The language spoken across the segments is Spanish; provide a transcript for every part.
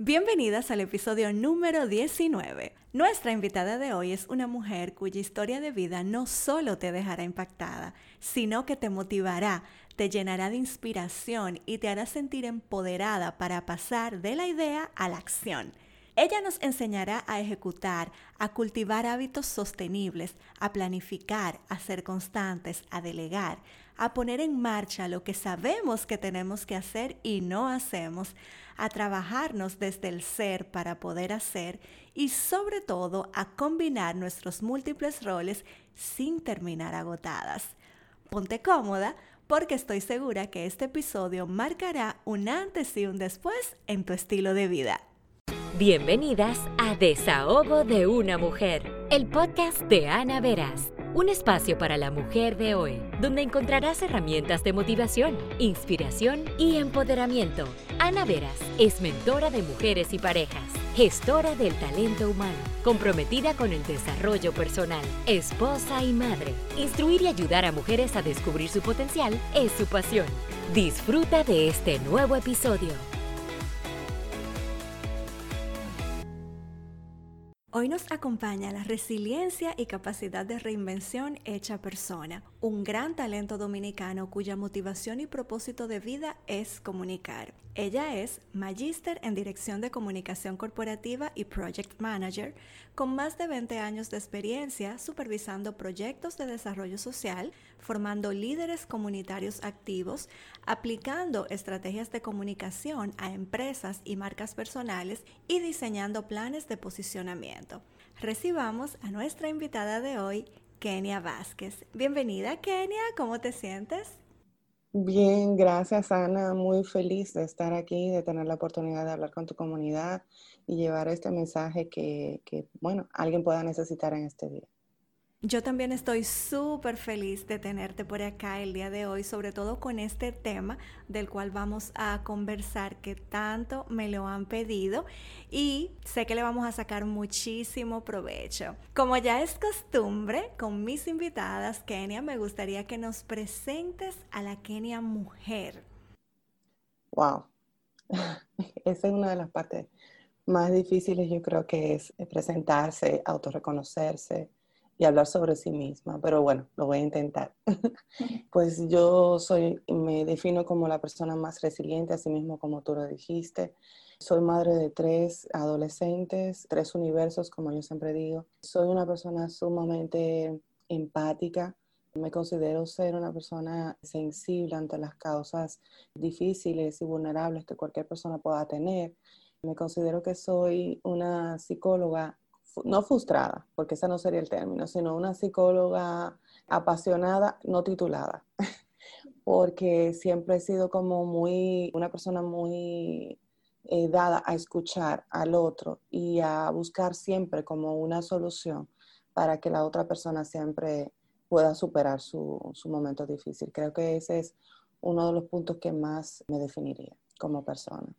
Bienvenidas al episodio número 19. Nuestra invitada de hoy es una mujer cuya historia de vida no solo te dejará impactada, sino que te motivará, te llenará de inspiración y te hará sentir empoderada para pasar de la idea a la acción. Ella nos enseñará a ejecutar, a cultivar hábitos sostenibles, a planificar, a ser constantes, a delegar, a poner en marcha lo que sabemos que tenemos que hacer y no hacemos, a trabajarnos desde el ser para poder hacer y sobre todo a combinar nuestros múltiples roles sin terminar agotadas. Ponte cómoda porque estoy segura que este episodio marcará un antes y un después en tu estilo de vida. Bienvenidas a Desahogo de una Mujer, el podcast de Ana Veras un espacio para la mujer de hoy, donde encontrarás herramientas de motivación, inspiración y empoderamiento. Ana Veras es mentora de mujeres y parejas, gestora del talento humano, comprometida con el desarrollo personal, esposa y madre. Instruir y ayudar a mujeres a descubrir su potencial es su pasión. Disfruta de este nuevo episodio. Hoy nos acompaña la resiliencia y capacidad de reinvención hecha persona, un gran talento dominicano cuya motivación y propósito de vida es comunicar. Ella es magíster en Dirección de Comunicación Corporativa y Project Manager, con más de 20 años de experiencia supervisando proyectos de desarrollo social, formando líderes comunitarios activos, aplicando estrategias de comunicación a empresas y marcas personales y diseñando planes de posicionamiento. Recibamos a nuestra invitada de hoy, Kenia Vázquez. Bienvenida, Kenia, ¿cómo te sientes? Bien, gracias Ana, muy feliz de estar aquí, de tener la oportunidad de hablar con tu comunidad y llevar este mensaje que, que bueno, alguien pueda necesitar en este día. Yo también estoy súper feliz de tenerte por acá el día de hoy, sobre todo con este tema del cual vamos a conversar que tanto me lo han pedido y sé que le vamos a sacar muchísimo provecho. Como ya es costumbre con mis invitadas, Kenia, me gustaría que nos presentes a la Kenia mujer. Wow, esa es una de las partes más difíciles, yo creo que es presentarse, autorreconocerse y hablar sobre sí misma, pero bueno, lo voy a intentar. pues yo soy, me defino como la persona más resiliente, así mismo como tú lo dijiste. Soy madre de tres adolescentes, tres universos, como yo siempre digo. Soy una persona sumamente empática. Me considero ser una persona sensible ante las causas difíciles y vulnerables que cualquier persona pueda tener. Me considero que soy una psicóloga no frustrada, porque ese no sería el término, sino una psicóloga apasionada, no titulada, porque siempre he sido como muy, una persona muy eh, dada a escuchar al otro y a buscar siempre como una solución para que la otra persona siempre pueda superar su, su momento difícil. Creo que ese es uno de los puntos que más me definiría como persona.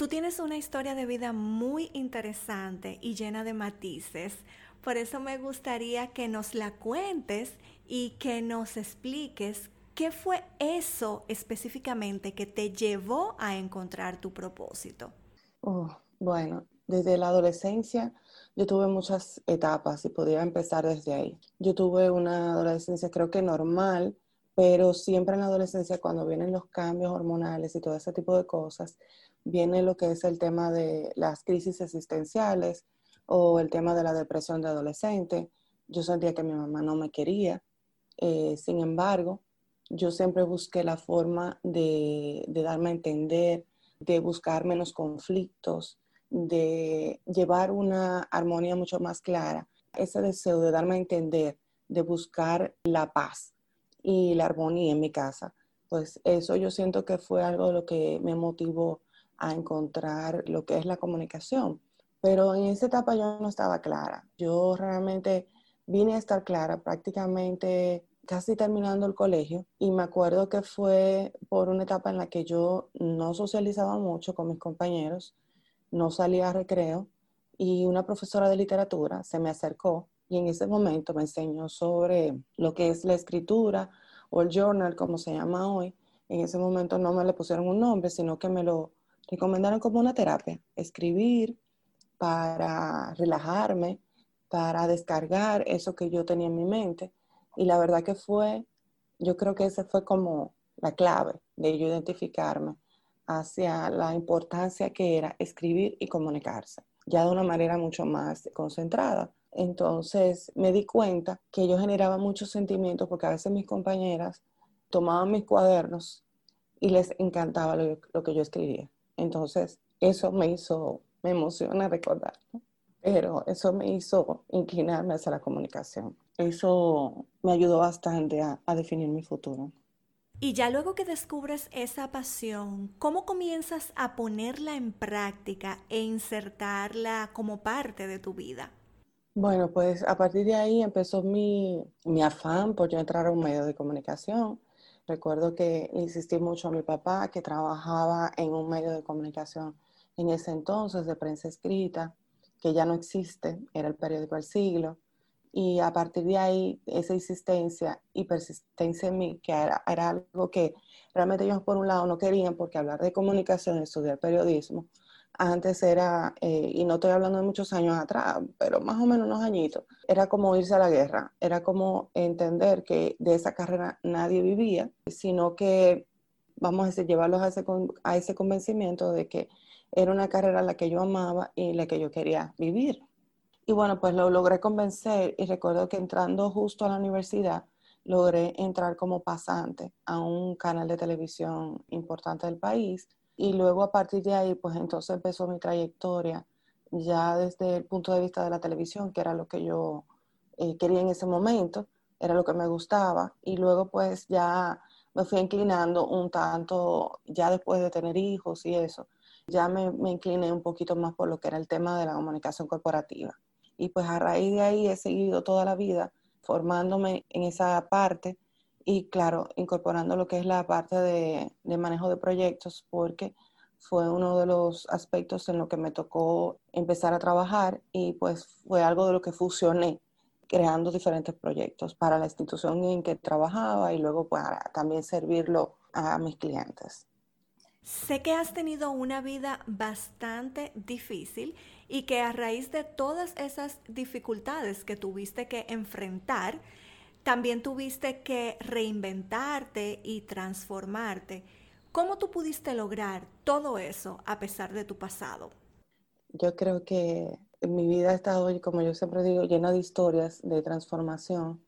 Tú tienes una historia de vida muy interesante y llena de matices. Por eso me gustaría que nos la cuentes y que nos expliques qué fue eso específicamente que te llevó a encontrar tu propósito. Oh, bueno, desde la adolescencia yo tuve muchas etapas y podría empezar desde ahí. Yo tuve una adolescencia creo que normal, pero siempre en la adolescencia cuando vienen los cambios hormonales y todo ese tipo de cosas, viene lo que es el tema de las crisis existenciales o el tema de la depresión de adolescente. Yo sentía que mi mamá no me quería. Eh, sin embargo, yo siempre busqué la forma de, darme a entender, de buscar menos conflictos, de llevar una armonía mucho más clara. Ese deseo de darme a entender, de buscar la paz y la armonía en mi casa, pues eso yo siento que fue algo lo que me motivó a encontrar lo que es la comunicación. Pero en esa etapa yo no estaba clara. Yo realmente vine a estar clara prácticamente casi terminando el colegio y me acuerdo que fue por una etapa en la que yo no socializaba mucho con mis compañeros, no salía a recreo y una profesora de literatura se me acercó y en ese momento me enseñó sobre lo que es la escritura o el journal, como se llama hoy. En ese momento no me le pusieron un nombre, sino que me lo recomendaron como una terapia, escribir para relajarme, para descargar eso que yo tenía en mi mente. Y la verdad que fue, yo creo que esa fue como la clave de yo identificarme hacia la importancia que era escribir y comunicarse, ya de una manera mucho más concentrada. Entonces me di cuenta que yo generaba muchos sentimientos porque a veces mis compañeras tomaban mis cuadernos y les encantaba lo, que yo escribía. Entonces eso me hizo, me emociona recordar, pero eso me hizo inclinarme hacia la comunicación. Eso me ayudó bastante a definir mi futuro. Y ya luego que descubres esa pasión, ¿cómo comienzas a ponerla en práctica e insertarla como parte de tu vida? Bueno, pues a partir de ahí empezó mi, afán por yo entrar a un medio de comunicación. Recuerdo que insistí mucho a mi papá que trabajaba en un medio de comunicación en ese entonces de prensa escrita, que ya no existe, era el periódico El Siglo. Y a partir de ahí esa insistencia y persistencia en mí, que era, algo que realmente ellos por un lado no querían porque hablar de comunicación, estudiar periodismo, antes era, eh, y no estoy hablando de muchos años atrás, pero más o menos unos añitos, era como irse a la guerra, era como entender que de esa carrera nadie vivía, sino que, vamos a decir, llevarlos a ese, a ese convencimiento de que era una carrera la que yo amaba y la que yo quería vivir. Y bueno, pues lo logré convencer y recuerdo que entrando justo a la universidad, logré entrar como pasante a un canal de televisión importante del país. Y luego a partir de ahí, pues entonces empezó mi trayectoria ya desde el punto de vista de la televisión, que era lo que yo eh, quería en ese momento, era lo que me gustaba. Y luego pues ya me fui inclinando un tanto, ya después de tener hijos y eso, ya me, me incliné un poquito más por lo que era el tema de la comunicación corporativa. Y pues a raíz de ahí he seguido toda la vida formándome en esa parte y claro, incorporando lo que es la parte de, manejo de proyectos porque fue uno de los aspectos en lo que me tocó empezar a trabajar y pues fue algo de lo que fusioné creando diferentes proyectos para la institución en que trabajaba y luego para también servirlo a mis clientes. Sé que has tenido una vida bastante difícil y que a raíz de todas esas dificultades que tuviste que enfrentar, también tuviste que reinventarte y transformarte. ¿Cómo tú pudiste lograr todo eso a pesar de tu pasado? Yo creo que mi vida ha estado, como yo siempre digo, llena de historias de transformación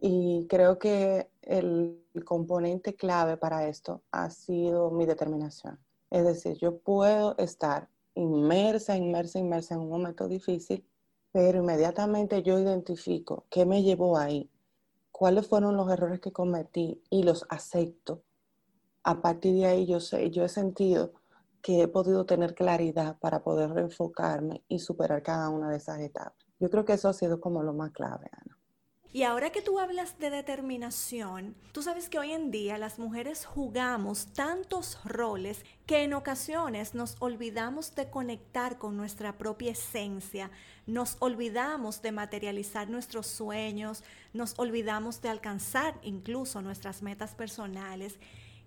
y creo que el, componente clave para esto ha sido mi determinación. Es decir, yo puedo estar inmersa, inmersa, inmersa en un momento difícil, pero inmediatamente yo identifico qué me llevó ahí, cuáles fueron los errores que cometí y los acepto. A partir de ahí yo sé, yo he sentido que he podido tener claridad para poder reenfocarme y superar cada una de esas etapas. Yo creo que eso ha sido como lo más clave, Ana. Y ahora que tú hablas de determinación, tú sabes que hoy en día las mujeres jugamos tantos roles que en ocasiones nos olvidamos de conectar con nuestra propia esencia, nos olvidamos de materializar nuestros sueños, nos olvidamos de alcanzar incluso nuestras metas personales.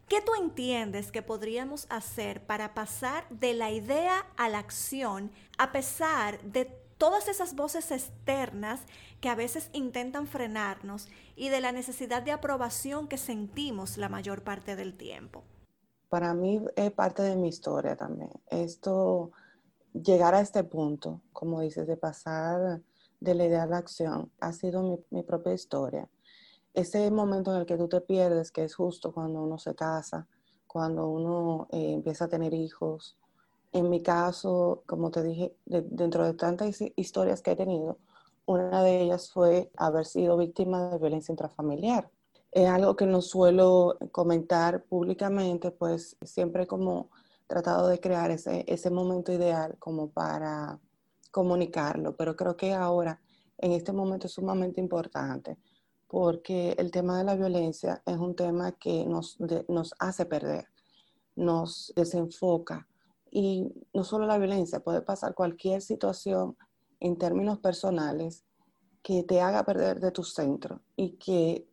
¿Qué tú entiendes que podríamos hacer para pasar de la idea a la acción a pesar de todas esas voces externas que a veces intentan frenarnos y de la necesidad de aprobación que sentimos la mayor parte del tiempo. Para mí es parte de mi historia también. Esto, llegar a este punto, como dices, de pasar de la idea a la acción, ha sido mi, propia historia. Ese momento en el que tú te pierdes, que es justo cuando uno se casa, cuando uno eh, empieza a tener hijos, en mi caso, como te dije, dentro de tantas historias que he tenido, una de ellas fue haber sido víctima de violencia intrafamiliar. Es algo que no suelo comentar públicamente, pues siempre como tratado de crear ese, ese momento ideal como para comunicarlo, pero creo que ahora, en este momento es sumamente importante, porque el tema de la violencia es un tema que nos, nos hace perder, nos desenfoca, y no solo la violencia, puede pasar cualquier situación en términos personales que te haga perder de tu centro y que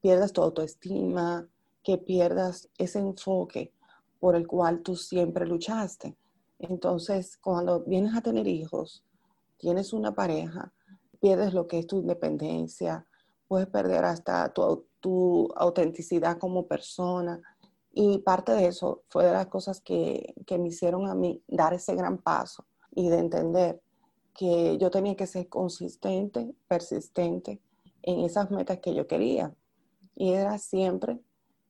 pierdas tu autoestima, que pierdas ese enfoque por el cual tú siempre luchaste. Entonces, cuando vienes a tener hijos, tienes una pareja, pierdes lo que es tu independencia, puedes perder hasta tu, tu autenticidad como persona. Y parte de eso fue de las cosas que, que me hicieron a mí dar ese gran paso y de entender que yo tenía que ser consistente, persistente en esas metas que yo quería. Y era siempre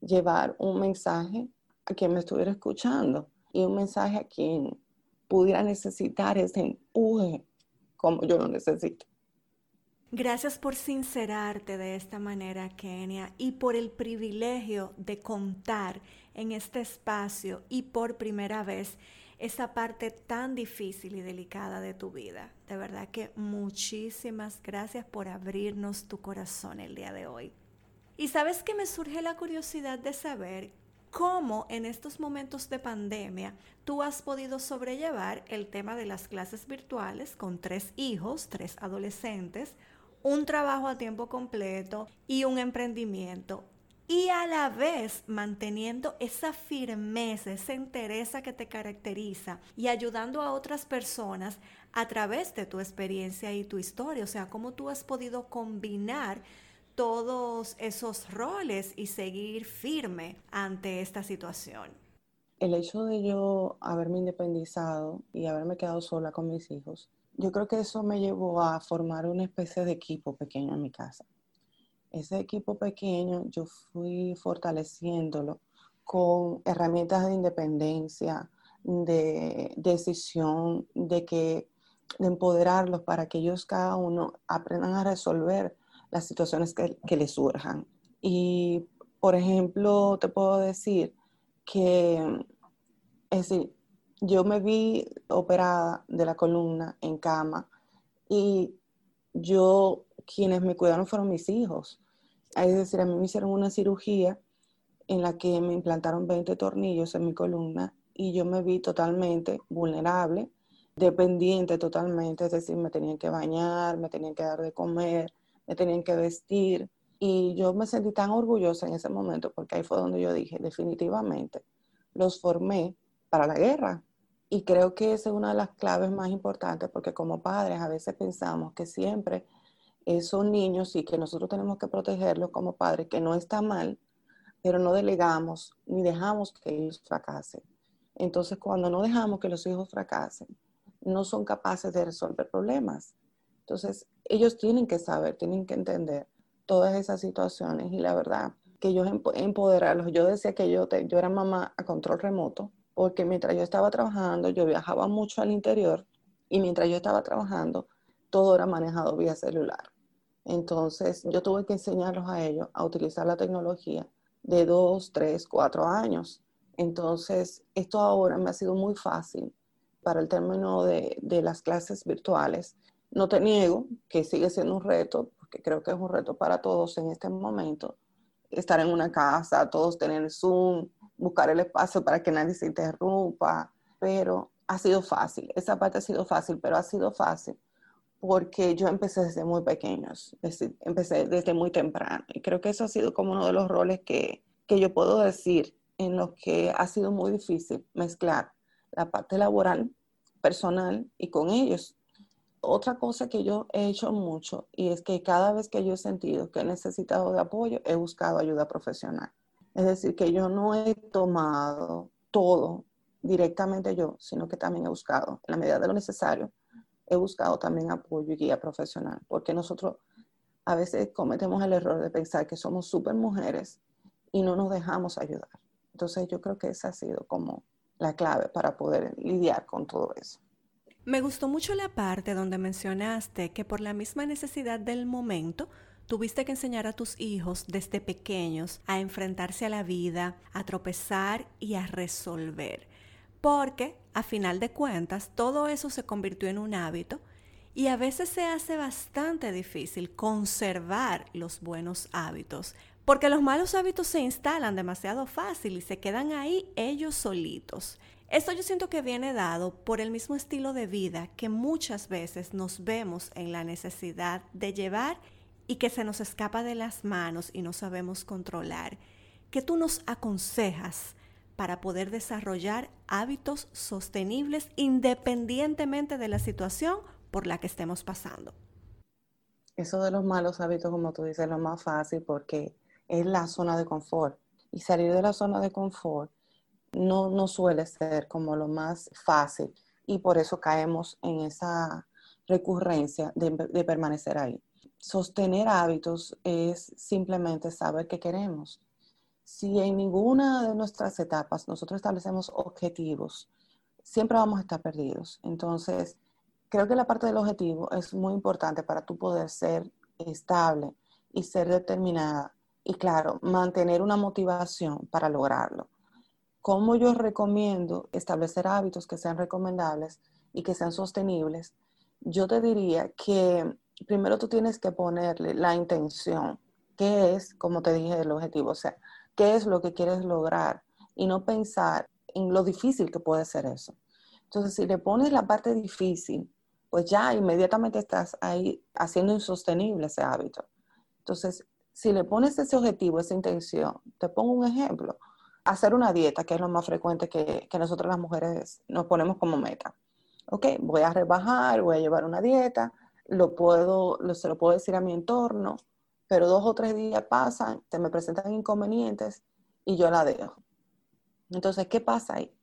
llevar un mensaje a quien me estuviera escuchando y un mensaje a quien pudiera necesitar ese empuje como yo lo necesito. Gracias por sincerarte de esta manera, Kenia, y por el privilegio de contar en este espacio y por primera vez esa parte tan difícil y delicada de tu vida. De verdad que muchísimas gracias por abrirnos tu corazón el día de hoy. Y sabes que me surge la curiosidad de saber cómo en estos momentos de pandemia tú has podido sobrellevar el tema de las clases virtuales con tres hijos, tres adolescentes, un trabajo a tiempo completo y un emprendimiento. Y a la vez manteniendo esa firmeza, esa entereza que te caracteriza y ayudando a otras personas a través de tu experiencia y tu historia. O sea, cómo tú has podido combinar todos esos roles y seguir firme ante esta situación. El hecho de yo haberme independizado y haberme quedado sola con mis hijos yo creo que eso me llevó a formar una especie de equipo pequeño en mi casa. Ese equipo pequeño yo fui fortaleciéndolo con herramientas de independencia, de decisión, de que de empoderarlos para que ellos cada uno aprendan a resolver las situaciones que, que les surjan. Y, por ejemplo, te puedo decir que, es yo me vi operada de la columna en cama y yo, quienes me cuidaron fueron mis hijos. Es decir, a mí me hicieron una cirugía en la que me implantaron 20 tornillos en mi columna y yo me vi totalmente vulnerable, dependiente totalmente, es decir, me tenían que bañar, me tenían que dar de comer, me tenían que vestir. Y yo me sentí tan orgullosa en ese momento porque ahí fue donde yo dije, definitivamente, los formé para la guerra, y creo que esa es una de las claves más importantes porque como padres a veces pensamos que siempre esos niños y que nosotros tenemos que protegerlos como padres, que no está mal, pero no delegamos ni dejamos que ellos fracasen. Entonces, cuando no dejamos que los hijos fracasen, no son capaces de resolver problemas. Entonces, ellos tienen que saber, tienen que entender todas esas situaciones y la verdad que ellos empoderarlos. Yo decía que yo, yo era mamá a control remoto porque mientras yo estaba trabajando, yo viajaba mucho al interior y mientras yo estaba trabajando, todo era manejado vía celular. Entonces, yo tuve que enseñarlos a ellos a utilizar la tecnología de dos, tres, cuatro años. Entonces, esto ahora me ha sido muy fácil para el término de, de las clases virtuales. No te niego que sigue siendo un reto, porque creo que es un reto para todos en este momento, estar en una casa, todos tener Zoom, buscar el espacio para que nadie se interrumpa, pero ha sido fácil, esa parte ha sido fácil, pero ha sido fácil porque yo empecé desde muy pequeños, empecé desde muy temprano y creo que eso ha sido como uno de los roles que, que yo puedo decir en los que ha sido muy difícil mezclar la parte laboral, personal y con ellos. Otra cosa que yo he hecho mucho y es que cada vez que yo he sentido que he necesitado de apoyo, he buscado ayuda profesional. Es decir, que yo no he tomado todo directamente yo, sino que también he buscado, en la medida de lo necesario, he buscado también apoyo y guía profesional, porque nosotros a veces cometemos el error de pensar que somos súper mujeres y no nos dejamos ayudar. Entonces yo creo que esa ha sido como la clave para poder lidiar con todo eso. Me gustó mucho la parte donde mencionaste que por la misma necesidad del momento, Tuviste que enseñar a tus hijos desde pequeños a enfrentarse a la vida, a tropezar y a resolver. Porque, a final de cuentas, todo eso se convirtió en un hábito y a veces se hace bastante difícil conservar los buenos hábitos, porque los malos hábitos se instalan demasiado fácil y se quedan ahí ellos solitos. Esto yo siento que viene dado por el mismo estilo de vida que muchas veces nos vemos en la necesidad de llevar y que se nos escapa de las manos y no sabemos controlar, ¿qué tú nos aconsejas para poder desarrollar hábitos sostenibles independientemente de la situación por la que estemos pasando? Eso de los malos hábitos, como tú dices, es lo más fácil porque es la zona de confort. Y salir de la zona de confort no, suele ser como lo más fácil y por eso caemos en esa recurrencia de, de permanecer ahí. Sostener hábitos es simplemente saber qué queremos. Si en ninguna de nuestras etapas nosotros establecemos objetivos, siempre vamos a estar perdidos. Entonces, creo que la parte del objetivo es muy importante para tú poder ser estable y ser determinada y claro, mantener una motivación para lograrlo. ¿Cómo yo recomiendo establecer hábitos que sean recomendables y que sean sostenibles? Yo te diría que primero tú tienes que ponerle la intención, qué es, como te dije, el objetivo, o sea, qué es lo que quieres lograr y no pensar en lo difícil que puede ser eso. Entonces, si le pones la parte difícil, pues ya inmediatamente estás ahí haciendo insostenible ese hábito. Entonces, si le pones ese objetivo, esa intención, te pongo un ejemplo, hacer una dieta, que es lo más frecuente que, que nosotros las mujeres nos ponemos como meta. Ok, voy a rebajar, voy a llevar una dieta, lo puedo, lo, se lo puedo decir a mi entorno, pero dos o tres días pasan, se me presentan inconvenientes y yo la dejo. Entonces, ¿qué pasa ahí?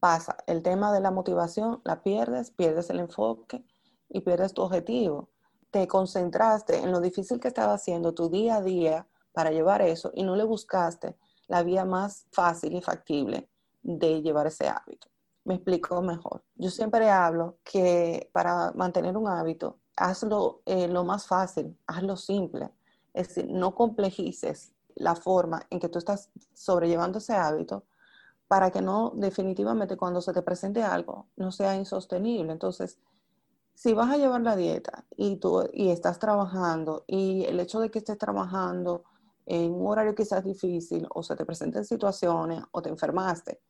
Pasa el tema de la motivación, la pierdes, pierdes el enfoque y pierdes tu objetivo. Te concentraste en lo difícil que estaba haciendo tu día a día para llevar eso y no le buscaste la vía más fácil y factible de llevar ese hábito. Me explico mejor. Yo siempre hablo que para mantener un hábito, hazlo eh, lo más fácil, hazlo simple. Es decir, no complejices la forma en que tú estás sobrellevando ese hábito para que no definitivamente cuando se te presente algo no sea insostenible. Entonces, si vas a llevar la dieta y tú y estás trabajando y el hecho de que estés trabajando en un horario quizás difícil o se te presenten situaciones o te enfermaste,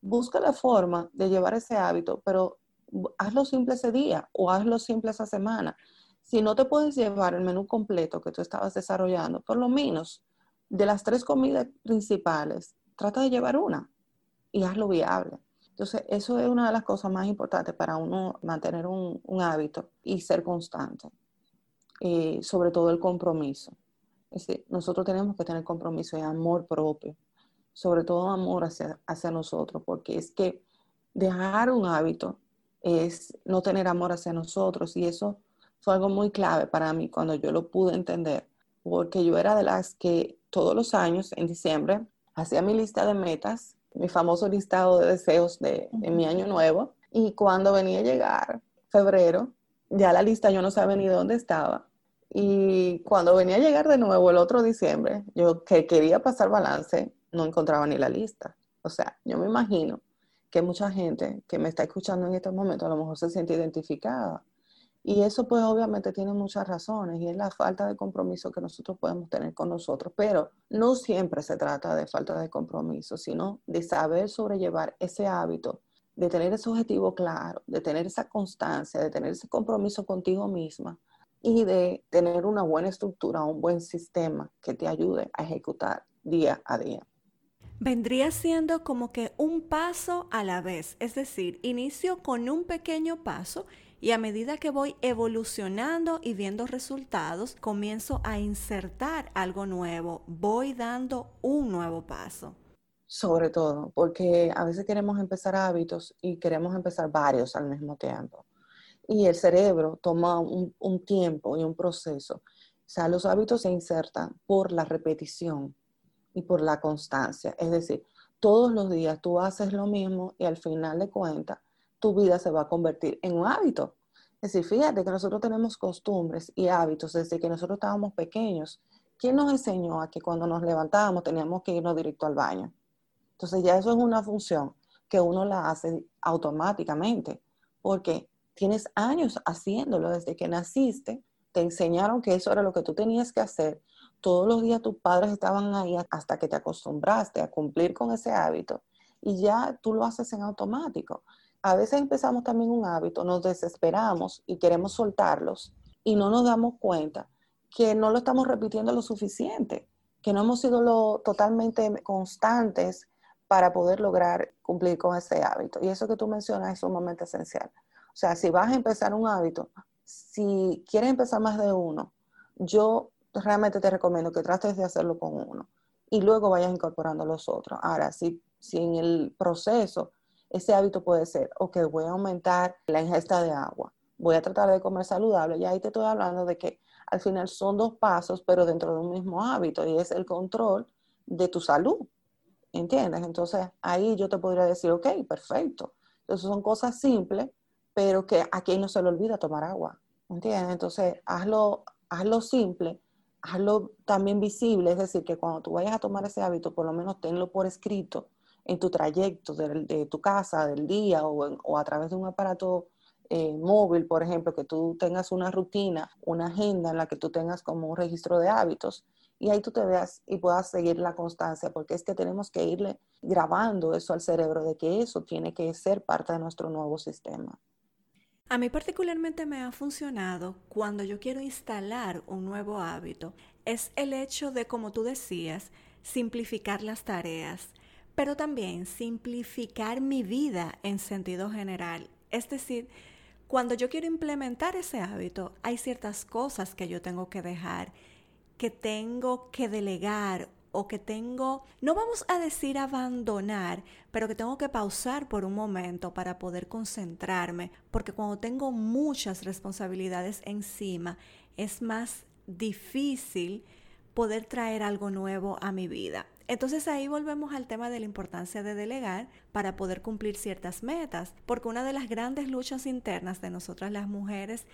busca la forma de llevar ese hábito, pero hazlo simple ese día o hazlo simple esa semana. Si no te puedes llevar el menú completo que tú estabas desarrollando, por lo menos de las tres comidas principales, trata de llevar una y hazlo viable. Entonces, eso es una de las cosas más importantes para uno mantener un, hábito y ser constante. Eh, sobre todo el compromiso. Es decir, nosotros tenemos que tener compromiso y amor propio, sobre todo amor hacia, hacia nosotros, porque es que dejar un hábito es no tener amor hacia nosotros y eso fue algo muy clave para mí cuando yo lo pude entender, porque yo era de las que todos los años, en diciembre, hacía mi lista de metas, mi famoso listado de deseos de, de mi año nuevo, y cuando venía a llegar febrero, ya la lista yo no sabía ni dónde estaba, y cuando venía a llegar de nuevo el otro diciembre, yo que quería pasar balance, no encontraba ni la lista. O sea, yo me imagino que mucha gente que me está escuchando en estos momentos a lo mejor se siente identificada. Y eso pues obviamente tiene muchas razones y es la falta de compromiso que nosotros podemos tener con nosotros. Pero no siempre se trata de falta de compromiso, sino de saber sobrellevar ese hábito, de tener ese objetivo claro, de tener esa constancia, de tener ese compromiso contigo misma y de tener una buena estructura, un buen sistema que te ayude a ejecutar día a día. Vendría siendo como que un paso a la vez, es decir, inicio con un pequeño paso y a medida que voy evolucionando y viendo resultados, comienzo a insertar algo nuevo, voy dando un nuevo paso. Sobre todo, porque a veces queremos empezar hábitos y queremos empezar varios al mismo tiempo y el cerebro toma un, tiempo y un proceso. O sea, los hábitos se insertan por la repetición y por la constancia. Es decir, todos los días tú haces lo mismo y al final de cuentas tu vida se va a convertir en un hábito. Es decir, fíjate que nosotros tenemos costumbres y hábitos desde que nosotros estábamos pequeños. ¿Quién nos enseñó a que cuando nos levantábamos teníamos que irnos directo al baño? Entonces ya eso es una función que uno la hace automáticamente. porque tienes años haciéndolo desde que naciste, te enseñaron que eso era lo que tú tenías que hacer. Todos los días tus padres estaban ahí hasta que te acostumbraste a cumplir con ese hábito y ya tú lo haces en automático. A veces empezamos también un hábito, nos desesperamos y queremos soltarlos y no nos damos cuenta que no lo estamos repitiendo lo suficiente, que no hemos sido lo totalmente constantes para poder lograr cumplir con ese hábito. Y eso que tú mencionas es sumamente esencial. O sea, si vas a empezar un hábito, si quieres empezar más de uno, yo realmente te recomiendo que trates de hacerlo con uno y luego vayas incorporando los otros. Ahora, si, si en el proceso ese hábito puede ser, ok, voy a aumentar la ingesta de agua, voy a tratar de comer saludable, y ahí te estoy hablando de que al final son dos pasos, pero dentro de un mismo hábito, y es el control de tu salud. ¿Entiendes? Entonces ahí yo te podría decir, ok, perfecto. Entonces son cosas simples, pero que aquí no se le olvida tomar agua. ¿Entiendes? Entonces hazlo, hazlo simple, hazlo también visible, es decir, que cuando tú vayas a tomar ese hábito, por lo menos tenlo por escrito en tu trayecto de, tu casa, del día o, o, a través de un aparato eh, móvil, por ejemplo, que tú tengas una rutina, una agenda en la que tú tengas como un registro de hábitos y ahí tú te veas y puedas seguir la constancia, porque es que tenemos que irle grabando eso al cerebro de que eso tiene que ser parte de nuestro nuevo sistema. A mí particularmente me ha funcionado cuando yo quiero instalar un nuevo hábito, es el hecho de, como tú decías, simplificar las tareas, pero también simplificar mi vida en sentido general. Es decir, cuando yo quiero implementar ese hábito, hay ciertas cosas que yo tengo que dejar que tengo que delegar o que tengo, no vamos a decir abandonar, pero que tengo que pausar por un momento para poder concentrarme, porque cuando tengo muchas responsabilidades encima, es más difícil poder traer algo nuevo a mi vida. Entonces ahí volvemos al tema de la importancia de delegar para poder cumplir ciertas metas, porque una de las grandes luchas internas de nosotras las mujeres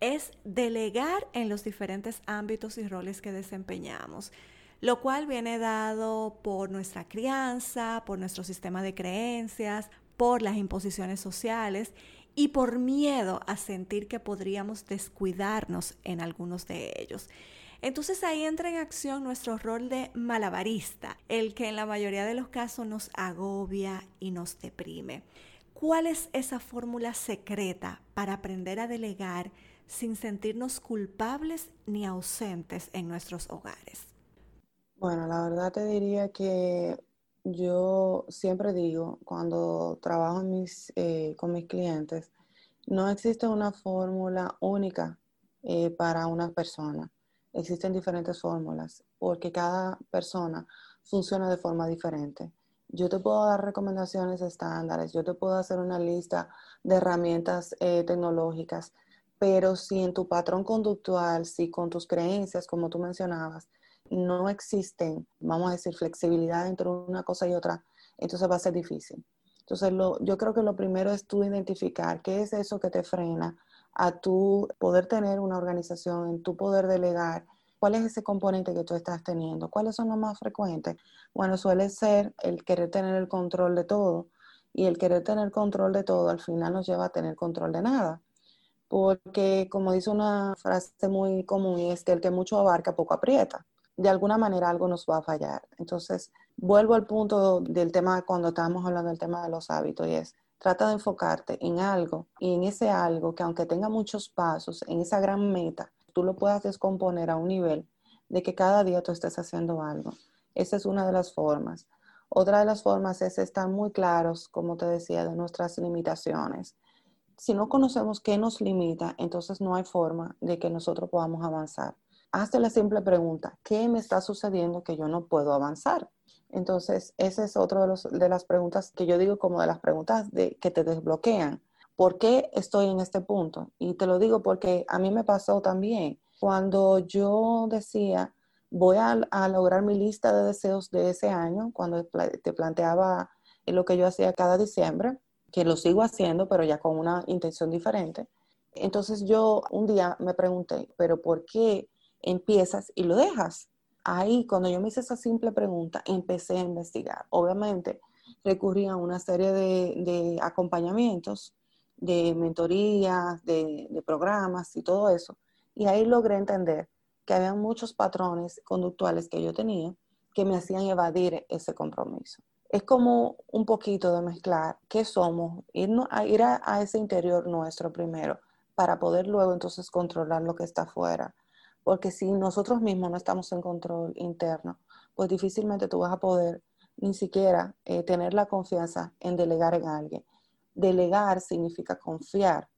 es delegar en los diferentes ámbitos y roles que desempeñamos, lo cual viene dado por nuestra crianza, por nuestro sistema de creencias, por las imposiciones sociales y por miedo a sentir que podríamos descuidarnos en algunos de ellos. Entonces ahí entra en acción nuestro rol de malabarista, el que en la mayoría de los casos nos agobia y nos deprime. ¿Cuál es esa fórmula secreta para aprender a delegar sin sentirnos culpables ni ausentes en nuestros hogares? Bueno, la verdad te diría que yo siempre digo, cuando trabajo eh, con mis clientes, no existe una fórmula única eh, para una persona. Existen diferentes fórmulas porque cada persona funciona de forma diferente. Yo te puedo dar recomendaciones estándares, yo te puedo hacer una lista de herramientas eh, tecnológicas, pero si en tu patrón conductual, si con tus creencias, como tú mencionabas, no existen, vamos a decir, flexibilidad entre una cosa y otra, entonces va a ser difícil. Entonces, yo creo que lo primero es tú identificar qué es eso que te frena a tu poder tener una organización, en tu poder delegar. ¿Cuál es ese componente que tú estás teniendo? ¿Cuáles son los más frecuentes? Bueno, suele ser el querer tener el control de todo. Y el querer tener control de todo al final nos lleva a tener control de nada porque como dice una frase muy común, es que el que mucho abarca, poco aprieta. De alguna manera algo nos va a fallar. Entonces, vuelvo al punto del tema cuando estábamos hablando del tema de los hábitos y es, trata de enfocarte en algo y en ese algo que aunque tenga muchos pasos, en esa gran meta, tú lo puedas descomponer a un nivel de que cada día tú estés haciendo algo. Esa es una de las formas. Otra de las formas es estar muy claros, como te decía, de nuestras limitaciones si no conocemos qué nos limita, entonces no hay forma de que nosotros podamos avanzar. Hazte la simple pregunta, ¿qué me está sucediendo que yo no puedo avanzar? Entonces, esa es otra de, de, las preguntas que yo digo como de las preguntas de, que te desbloquean. ¿Por qué estoy en este punto? Y te lo digo porque a mí me pasó también. Cuando yo decía, voy a, a lograr mi lista de deseos de ese año, cuando te planteaba lo que yo hacía cada diciembre, que lo sigo haciendo, pero ya con una intención diferente. Entonces yo un día me pregunté, pero ¿por qué empiezas y lo dejas? Ahí, cuando yo me hice esa simple pregunta, empecé a investigar. Obviamente, recurrí a una serie de, acompañamientos, de mentorías, de, programas y todo eso. Y ahí logré entender que había muchos patrones conductuales que yo tenía que me hacían evadir ese compromiso es como un poquito de mezclar qué somos, ir, a, ir a, ese interior nuestro primero para poder luego entonces controlar lo que está afuera. Porque si nosotros mismos no estamos en control interno, pues difícilmente tú vas a poder ni siquiera eh, tener la confianza en delegar en alguien. Delegar significa confiar.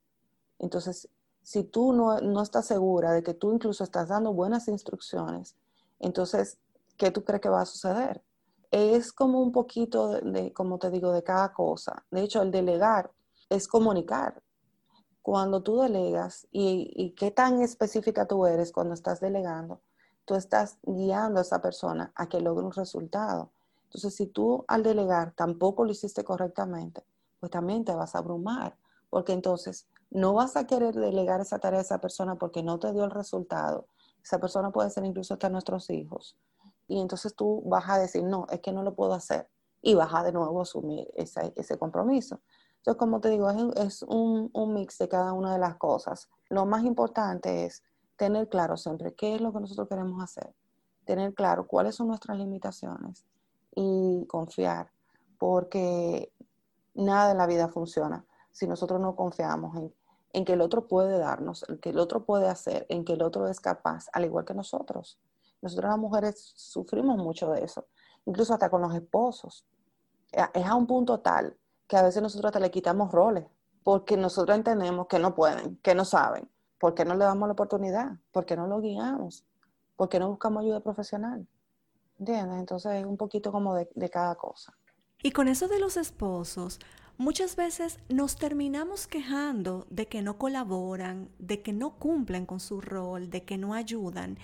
Entonces, si tú no, estás segura de que tú incluso estás dando buenas instrucciones, entonces, ¿qué tú crees que va a suceder? Es como un poquito de, como te digo, de cada cosa. De hecho, el delegar es comunicar. Cuando tú delegas y, qué tan específica tú eres cuando estás delegando, tú estás guiando a esa persona a que logre un resultado. Entonces, si tú al delegar tampoco lo hiciste correctamente, pues también te vas a abrumar, porque entonces no vas a querer delegar esa tarea a esa persona porque no te dio el resultado. Esa persona puede ser incluso hasta nuestros hijos. Y entonces tú vas a decir, no, es que no lo puedo hacer. Y vas a de nuevo asumir ese compromiso. Entonces, como te digo, es, un, mix de cada una de las cosas. Lo más importante es tener claro siempre qué es lo que nosotros queremos hacer, tener claro cuáles son nuestras limitaciones y confiar, porque nada en la vida funciona si nosotros no confiamos en, en que el otro puede darnos, en que el otro puede hacer, en que el otro es capaz, al igual que nosotros. Nosotros las mujeres sufrimos mucho de eso, incluso hasta con los esposos. Es a un punto tal que a veces nosotros hasta le quitamos roles, porque nosotros entendemos que no pueden, que no saben. ¿Por qué no le damos la oportunidad? ¿Por qué no lo guiamos? ¿Por qué no buscamos ayuda profesional? ¿Entiendes? Entonces es un poquito como de cada cosa. Y con eso de los esposos, muchas veces nos terminamos quejando de que no colaboran, de que no cumplen con su rol, de que no ayudan.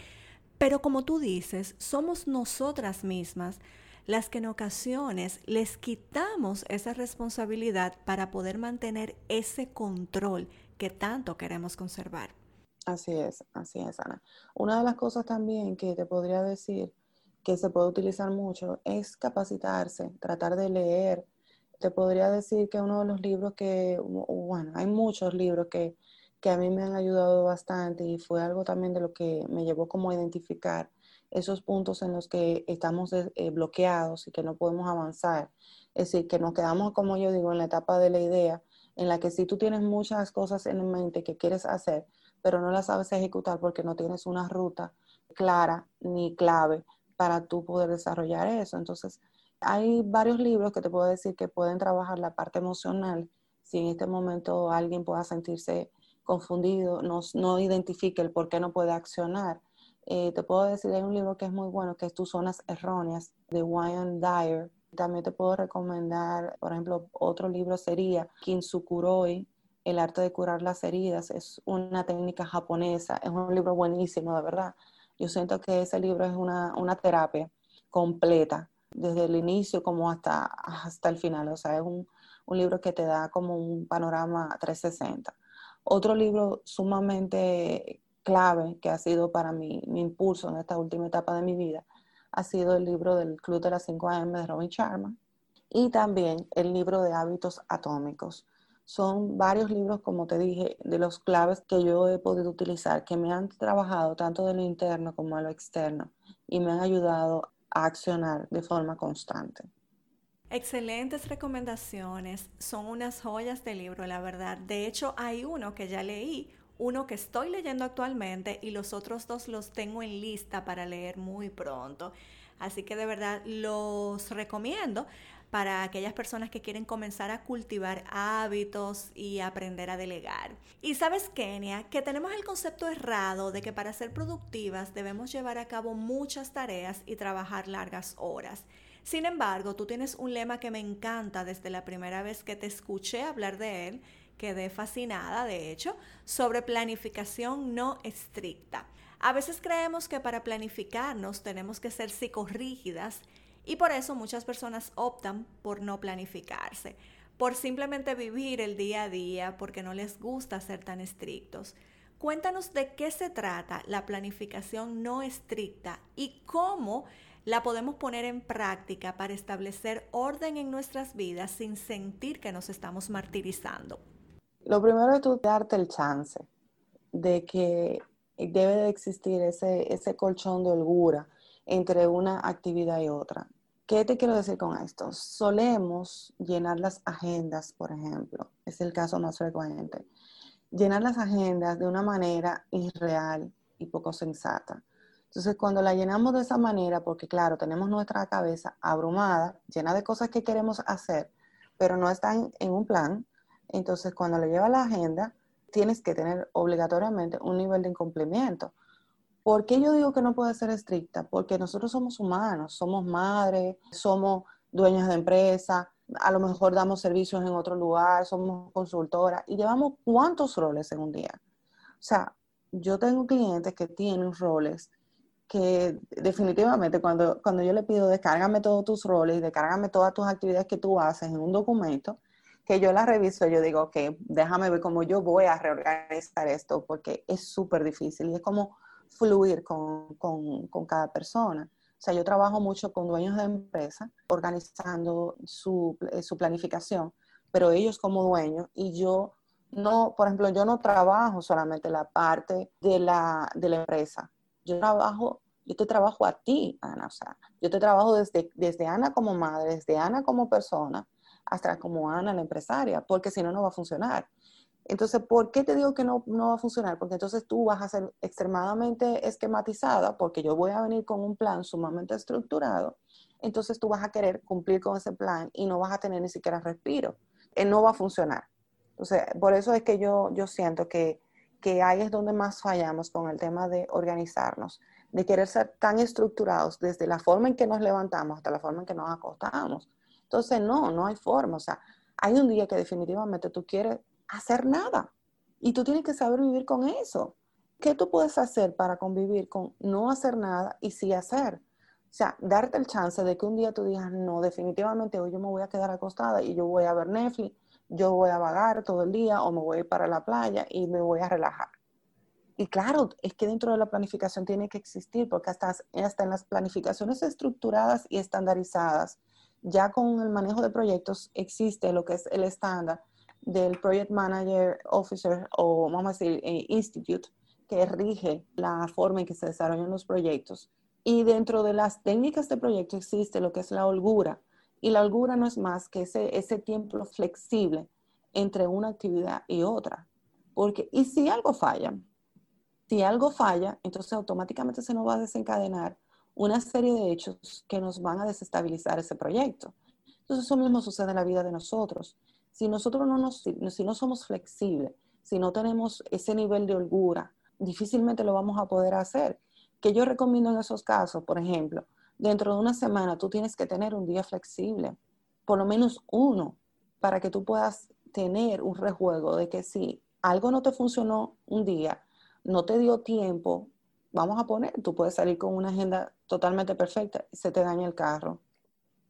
Pero como tú dices, somos nosotras mismas las que en ocasiones les quitamos esa responsabilidad para poder mantener ese control que tanto queremos conservar. Así es, así es, Ana. Una de las cosas también que te podría decir que se puede utilizar mucho es capacitarse, tratar de leer. Te podría decir que uno de los libros que, bueno, hay muchos libros que, que a mí me han ayudado bastante y fue algo también de lo que me llevó como a identificar esos puntos en los que estamos eh, bloqueados y que no podemos avanzar. Es decir, que nos quedamos, como yo digo, en la etapa de la idea en la que si tú tienes muchas cosas en mente que quieres hacer, pero no las sabes ejecutar porque no tienes una ruta clara ni clave para tú poder desarrollar eso. Entonces, hay varios libros que te puedo decir que pueden trabajar la parte emocional. Si en este momento alguien pueda sentirse confundido, no, no identifique el por qué no puede accionar. Eh, te puedo decir, hay un libro que es muy bueno, que es Tus Zonas Erróneas, de Wayne Dyer, también te puedo recomendar, por ejemplo, otro libro sería Kinsukuroi, El arte de curar las heridas. Es una técnica japonesa, es un libro buenísimo, de verdad. Yo siento que ese libro es una, terapia completa, desde el inicio como hasta, hasta el final. O sea, es un, un libro que te da como un panorama 360. Otro libro sumamente clave que ha sido para mí mi impulso en esta última etapa de mi vida ha sido el libro del Club de las 5 AM de Robin Sharma y también el libro de hábitos atómicos. Son varios libros, como te dije, de los claves que yo he podido utilizar, que me han trabajado tanto de lo interno como de lo externo y me han ayudado a accionar de forma constante. Excelentes recomendaciones, son unas joyas de libro, la verdad. De hecho, hay uno que ya leí, uno que estoy leyendo actualmente y los otros dos los tengo en lista para leer muy pronto. Así que de verdad los recomiendo para aquellas personas que quieren comenzar a cultivar hábitos y aprender a delegar. Y sabes, Kenia, que tenemos el concepto errado de que para ser productivas debemos llevar a cabo muchas tareas y trabajar largas horas. Sin embargo, tú tienes un lema que me encanta desde la primera vez que te escuché hablar de él quedé fascinada, de hecho, sobre planificación no estricta. A veces creemos que para planificarnos tenemos que ser psicorrígidas y por eso muchas personas optan por no planificarse, por simplemente vivir el día a día porque no les gusta ser tan estrictos. Cuéntanos de qué se trata la planificación no estricta y cómo la podemos poner en práctica para establecer orden en nuestras vidas sin sentir que nos estamos martirizando. Lo primero es darte el chance de que debe de existir ese, ese colchón de holgura entre una actividad y otra. ¿Qué te quiero decir con esto? Solemos llenar las agendas, por ejemplo, es el caso más frecuente. Llenar las agendas de una manera irreal y poco sensata. Entonces, cuando la llenamos de esa manera, porque claro, tenemos nuestra cabeza abrumada, llena de cosas que queremos hacer, pero no están en un plan, entonces cuando le lleva la agenda, tienes que tener obligatoriamente un nivel de incumplimiento. ¿Por qué yo digo que no puede ser estricta? Porque nosotros somos humanos, somos madres, somos dueños de empresa, a lo mejor damos servicios en otro lugar, somos consultoras y llevamos cuántos roles en un día. O sea, yo tengo clientes que tienen roles que definitivamente cuando, cuando yo le pido descárgame todos tus roles descárgame todas tus actividades que tú haces en un documento, que yo la reviso, yo digo, ok, déjame ver cómo yo voy a reorganizar esto, porque es súper difícil y es como fluir con, con, con cada persona. O sea, yo trabajo mucho con dueños de empresas organizando su, eh, su planificación, pero ellos como dueños y yo no, por ejemplo, yo no trabajo solamente la parte de la, de la empresa. Yo trabajo, yo te trabajo a ti, Ana. O sea, yo te trabajo desde, desde Ana como madre, desde Ana como persona, hasta como Ana la empresaria, porque si no, no va a funcionar. Entonces, ¿por qué te digo que no, no, va a funcionar? Porque entonces tú vas a ser extremadamente esquematizada, porque yo voy a venir con un plan sumamente estructurado, entonces tú vas a querer cumplir con ese plan y no vas a tener ni siquiera respiro. Eh, no va a funcionar. Entonces, por eso es que yo, yo siento que, que ahí es donde más fallamos con el tema de organizarnos, de querer ser tan estructurados desde la forma en que nos levantamos hasta la forma en que nos acostamos. Entonces, no, no hay forma. O sea, hay un día que definitivamente tú quieres hacer nada. Y tú tienes que saber vivir con eso. ¿Qué tú puedes hacer para convivir con no hacer nada y sí hacer? O sea, darte el chance de que un día tú digas, no, definitivamente hoy yo me voy a quedar acostada y yo voy a ver Netflix, yo voy a vagar todo el día o me voy a ir para la playa y me voy a relajar. Y claro, es que dentro de la planificación tiene que existir, porque hasta, hasta en las planificaciones estructuradas y estandarizadas, ya con el manejo de proyectos existe lo que es el estándar del Project Manager Officer o vamos a decir eh, Institute que rige la forma en que se desarrollan los proyectos. Y dentro de las técnicas de proyecto existe lo que es la holgura. Y la holgura no es más que ese, ese tiempo flexible entre una actividad y otra. Porque, y si algo falla, si algo falla, entonces automáticamente se nos va a desencadenar una serie de hechos que nos van a desestabilizar ese proyecto. Entonces eso mismo sucede en la vida de nosotros. Si nosotros no, nos, si no somos flexibles, si no tenemos ese nivel de holgura, difícilmente lo vamos a poder hacer. Que yo recomiendo en esos casos, por ejemplo, dentro de una semana tú tienes que tener un día flexible, por lo menos uno, para que tú puedas tener un rejuego de que si algo no te funcionó un día, no te dio tiempo, vamos a poner, tú puedes salir con una agenda totalmente perfecta se te daña el carro.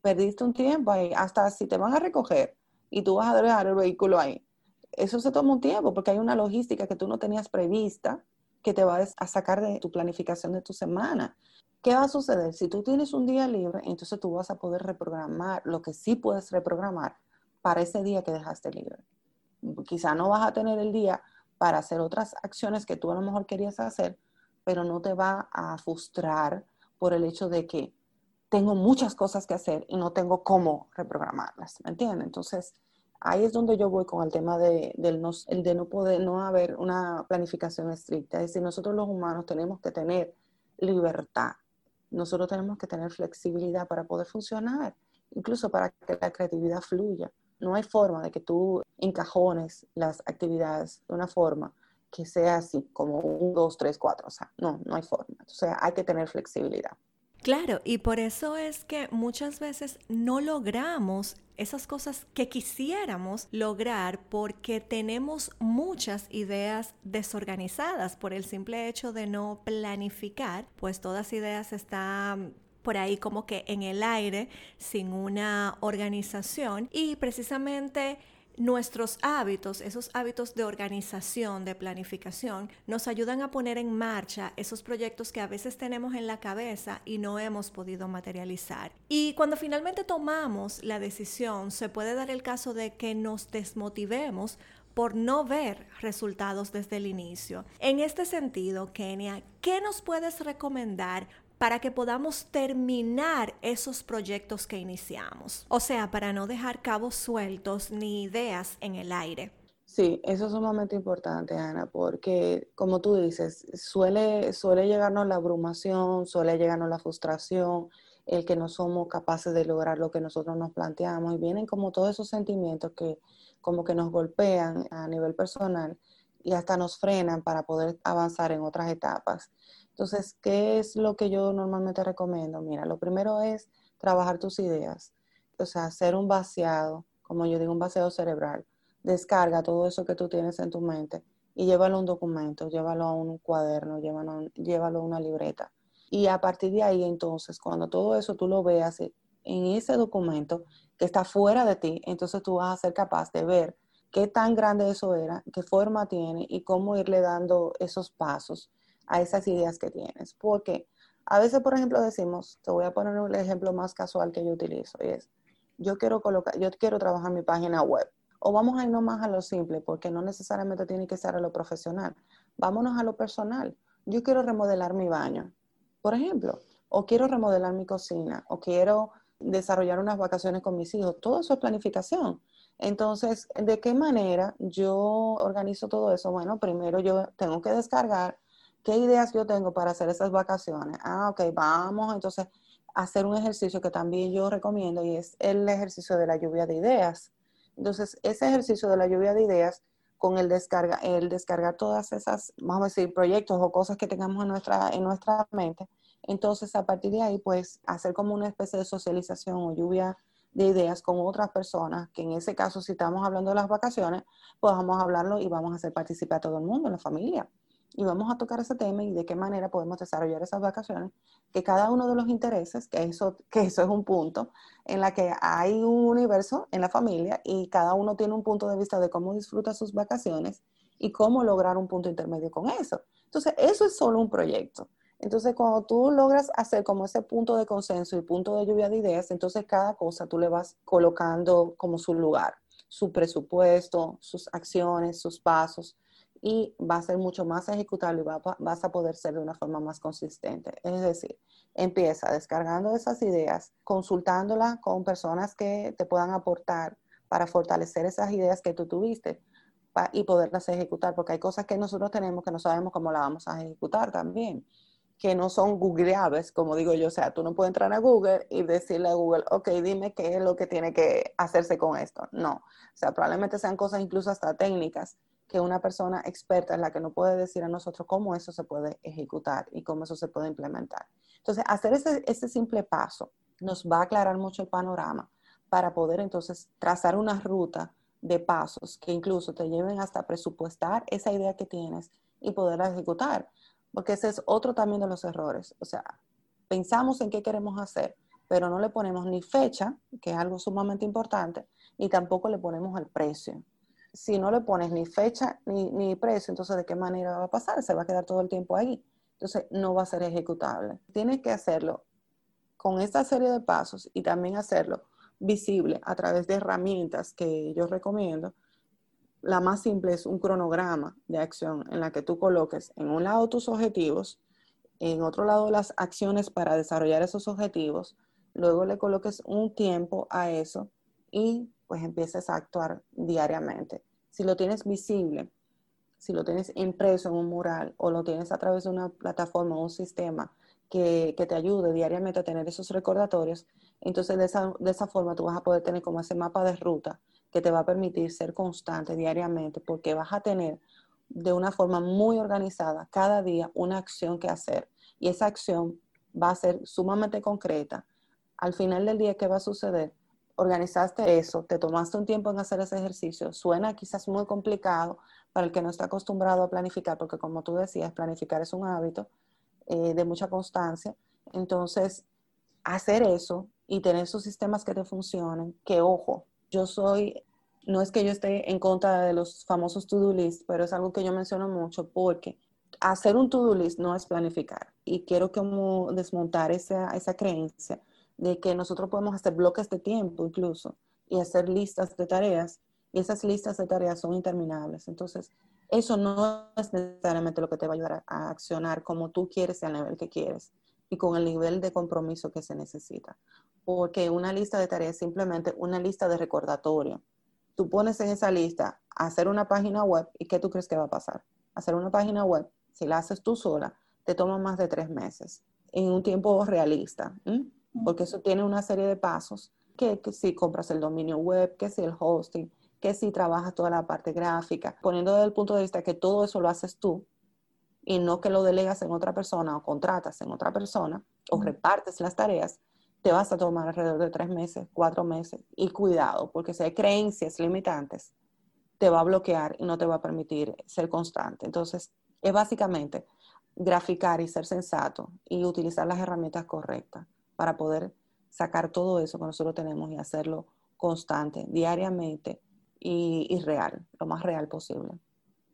Perdiste un tiempo ahí, hasta si te van a recoger, y tú vas a dejar el vehículo ahí. Eso se toma un tiempo porque hay una logística que tú no tenías prevista que te va a sacar de tu planificación de tu semana. ¿Qué va a suceder? Si tú tienes un día libre, entonces tú vas a poder reprogramar lo que sí puedes reprogramar para ese día que dejaste libre. Quizá no vas a tener el día para hacer otras acciones que tú a lo mejor querías hacer, pero no te va a frustrar por el hecho de que tengo muchas cosas que hacer y no tengo cómo reprogramarlas, ¿me entiendes? Entonces, ahí es donde yo voy con el tema de, del no, el de no poder, no haber una planificación estricta. Es decir, nosotros los humanos tenemos que tener libertad, nosotros tenemos que tener flexibilidad para poder funcionar, incluso para que la creatividad fluya. No hay forma de que tú encajones las actividades de una forma que sea así, como un, dos, tres, cuatro. O sea, no, no hay forma. O sea, hay que tener flexibilidad. Claro, y por eso es que muchas veces no logramos esas cosas que quisiéramos lograr porque tenemos muchas ideas desorganizadas por el simple hecho de no planificar, pues todas ideas están por ahí como que en el aire sin una organización y precisamente Nuestros hábitos, esos hábitos de organización, de planificación, nos ayudan a poner en marcha esos proyectos que a veces tenemos en la cabeza y no hemos podido materializar. Y cuando finalmente tomamos la decisión, se puede dar el caso de que nos desmotivemos por no ver resultados desde el inicio. En este sentido, Kenia, ¿qué nos puedes recomendar para que podamos terminar esos proyectos que iniciamos. O sea, para no dejar cabos sueltos ni ideas en el aire. Sí, eso es sumamente importante, Ana, porque como tú dices, suele, suele llegarnos la abrumación, suele llegarnos la frustración, el que no somos capaces de lograr lo que nosotros nos planteamos y vienen como todos esos sentimientos que como que nos golpean a nivel personal y hasta nos frenan para poder avanzar en otras etapas. Entonces, ¿qué es lo que yo normalmente recomiendo? Mira, lo primero es trabajar tus ideas, o sea, hacer un vaciado, como yo digo, un vaciado cerebral descarga todo eso que tú tienes en tu mente y llévalo a un documento, llévalo a un cuaderno, llévalo, llévalo a una libreta. Y a partir de ahí, entonces, cuando todo eso tú lo veas en ese documento que está fuera de ti, entonces tú vas a ser capaz de ver qué tan grande eso era, qué forma tiene y cómo irle dando esos pasos a esas ideas que tienes. Porque a veces, por ejemplo, decimos, te voy a poner un ejemplo más casual que yo utilizo, y es, yo quiero colocar, yo quiero trabajar mi página web o vamos a irnos más a lo simple, porque no necesariamente tiene que ser a lo profesional. Vámonos a lo personal. Yo quiero remodelar mi baño, por ejemplo, o quiero remodelar mi cocina, o quiero desarrollar unas vacaciones con mis hijos. Todo eso es planificación. Entonces, ¿de qué manera yo organizo todo eso? Bueno, primero yo tengo que descargar qué ideas yo tengo para hacer esas vacaciones. Ah, ok, vamos entonces a hacer un ejercicio que también yo recomiendo y es el ejercicio de la lluvia de ideas. Entonces, ese ejercicio de la lluvia de ideas con el, descarga, el descargar todas esas, vamos a decir, proyectos o cosas que tengamos en nuestra, en nuestra mente, entonces a partir de ahí, pues hacer como una especie de socialización o lluvia de ideas con otras personas, que en ese caso, si estamos hablando de las vacaciones, pues vamos a hablarlo y vamos a hacer participar a todo el mundo, en la familia y vamos a tocar ese tema y de qué manera podemos desarrollar esas vacaciones, que cada uno de los intereses, que eso, que eso es un punto, en la que hay un universo en la familia y cada uno tiene un punto de vista de cómo disfruta sus vacaciones y cómo lograr un punto intermedio con eso. Entonces, eso es solo un proyecto. Entonces, cuando tú logras hacer como ese punto de consenso y punto de lluvia de ideas, entonces cada cosa tú le vas colocando como su lugar, su presupuesto, sus acciones, sus pasos y va a ser mucho más ejecutable y vas a poder ser de una forma más consistente. Es decir, empieza descargando esas ideas, consultándolas con personas que te puedan aportar para fortalecer esas ideas que tú tuviste y poderlas ejecutar, porque hay cosas que nosotros tenemos que no sabemos cómo las vamos a ejecutar también, que no son googleables, como digo yo, o sea, tú no puedes entrar a Google y decirle a Google, ok, dime qué es lo que tiene que hacerse con esto. No, o sea, probablemente sean cosas incluso hasta técnicas que una persona experta es la que no puede decir a nosotros cómo eso se puede ejecutar y cómo eso se puede implementar. Entonces, hacer ese, ese simple paso nos va a aclarar mucho el panorama para poder entonces trazar una ruta de pasos que incluso te lleven hasta presupuestar esa idea que tienes y poderla ejecutar. Porque ese es otro también de los errores. O sea, pensamos en qué queremos hacer, pero no le ponemos ni fecha, que es algo sumamente importante, ni tampoco le ponemos el precio si no le pones ni fecha ni, precio, entonces ¿de qué manera va a pasar? Se va a quedar todo el tiempo ahí. Entonces no va a ser ejecutable. Tienes que hacerlo con esta serie de pasos y también hacerlo visible a través de herramientas que yo recomiendo. La más simple es un cronograma de acción en la que tú coloques en un lado tus objetivos, en otro lado las acciones para desarrollar esos objetivos, luego le coloques un tiempo a eso y pues empieces a actuar diariamente. Si lo tienes visible, si lo tienes impreso en un mural o lo tienes a través de una plataforma o un sistema que, te ayude diariamente a tener esos recordatorios, entonces de esa, de esa forma tú vas a poder tener como ese mapa de ruta que te va a permitir ser constante diariamente porque vas a tener de una forma muy organizada cada día una acción que hacer y esa acción va a ser sumamente concreta. Al final del día, ¿qué va a suceder? Organizaste eso, te tomaste un tiempo en hacer ese ejercicio, suena quizás muy complicado para el que no está acostumbrado a planificar, porque como tú decías, planificar es un hábito eh, de mucha constancia. Entonces, hacer eso y tener esos sistemas que te funcionen, que ojo, yo soy, no es que yo esté en contra de los famosos to-do list, pero es algo que yo menciono mucho porque hacer un to-do list no es planificar. Y quiero como desmontar esa, esa creencia de que nosotros podemos hacer bloques de tiempo incluso y hacer listas de tareas y esas listas de tareas son interminables. Entonces, eso no es necesariamente lo que te va a ayudar a, accionar como tú quieres y al nivel que quieres y con el nivel de compromiso que se necesita. Porque una lista de tareas es simplemente una lista de recordatorio. tú pones en esa lista hacer una página web y ¿qué tú crees que va a pasar? Hacer una página web, si la haces tú sola, te toma más de tres meses en un tiempo realista, porque eso tiene una serie de pasos, que, si compras el dominio web, que si el hosting, que si trabajas toda la parte gráfica, poniendo desde el punto de vista que todo eso lo haces tú y no que lo delegas en otra persona o contratas en otra persona o repartes las tareas, te vas a tomar alrededor de tres meses, cuatro meses. Y cuidado, porque si hay creencias limitantes, te va a bloquear y no te va a permitir ser constante. Entonces, es básicamente graficar y ser sensato y utilizar las herramientas correctas para poder sacar todo eso que nosotros tenemos y hacerlo constante, diariamente y, real, lo más real posible.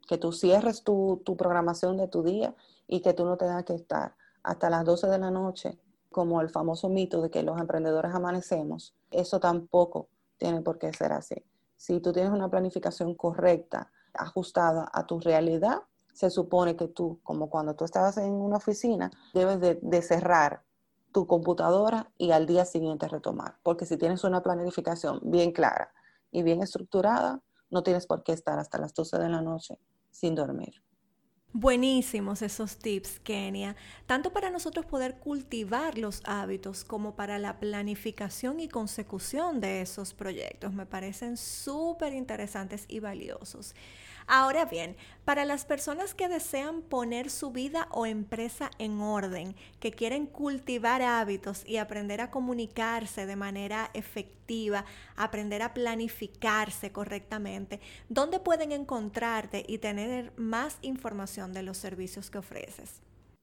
Que tú cierres tu, tu programación de tu día y que tú no tengas que estar hasta las 12 de la noche, como el famoso mito de que los emprendedores amanecemos. Eso tampoco tiene por qué ser así. Si tú tienes una planificación correcta, ajustada a tu realidad, se supone que tú, como cuando tú estabas en una oficina, debes de, cerrar tu computadora y al día siguiente retomar. Porque si tienes una planificación bien clara y bien estructurada, no tienes por qué estar hasta las 12 de la noche sin dormir. Buenísimos esos tips, Kenia, tanto para nosotros poder cultivar los hábitos como para la planificación y consecución de esos proyectos. Me parecen súper interesantes y valiosos. Ahora bien, para las personas que desean poner su vida o empresa en orden, que quieren cultivar hábitos y aprender a comunicarse de manera efectiva, aprender a planificarse correctamente, ¿dónde pueden encontrarte y tener más información de los servicios que ofreces?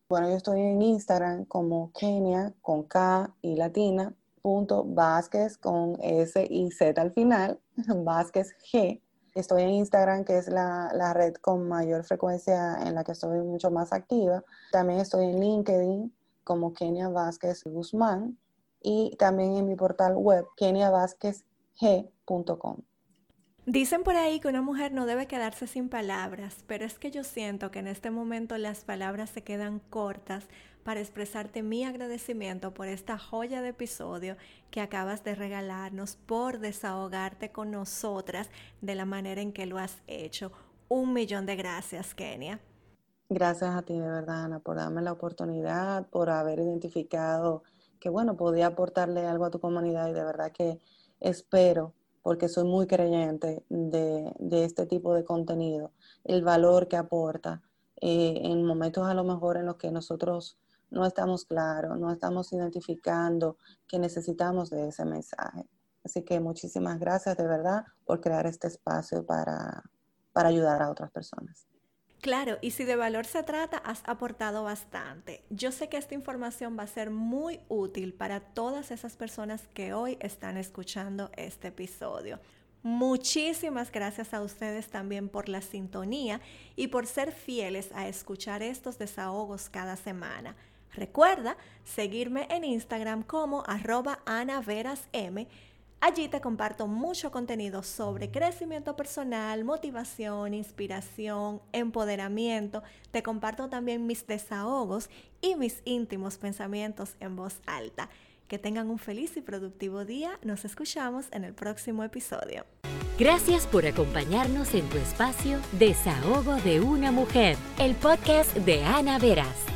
Bueno, yo estoy en Instagram como Kenia con K y latina punto Vázquez con S y Z al final, Vázquez G Estoy en Instagram, que es la, la, red con mayor frecuencia en la que estoy mucho más activa. También estoy en LinkedIn como Kenia Vázquez Guzmán y también en mi portal web keniavázquezg.com. Dicen por ahí que una mujer no debe quedarse sin palabras, pero es que yo siento que en este momento las palabras se quedan cortas para expresarte mi agradecimiento por esta joya de episodio que acabas de regalarnos, por desahogarte con nosotras de la manera en que lo has hecho. Un millón de gracias, Kenia. Gracias a ti, de verdad, Ana, por darme la oportunidad, por haber identificado que, bueno, podía aportarle algo a tu comunidad y de verdad que espero, porque soy muy creyente de, este tipo de contenido, el valor que aporta eh, en momentos a lo mejor en los que nosotros no estamos claros, no estamos identificando que necesitamos de ese mensaje. Así que muchísimas gracias de verdad por crear este espacio para, para ayudar a otras personas. Claro, y si de valor se trata, has aportado bastante. Yo sé que esta información va a ser muy útil para todas esas personas que hoy están escuchando este episodio. Muchísimas gracias a ustedes también por la sintonía y por ser fieles a escuchar estos desahogos cada semana. Recuerda seguirme en Instagram como arroba anaverasm. Allí te comparto mucho contenido sobre crecimiento personal, motivación, inspiración, empoderamiento. Te comparto también mis desahogos y mis íntimos pensamientos en voz alta. Que tengan un feliz y productivo día. Nos escuchamos en el próximo episodio. Gracias por acompañarnos en tu espacio Desahogo de una mujer, el podcast de Ana Veras.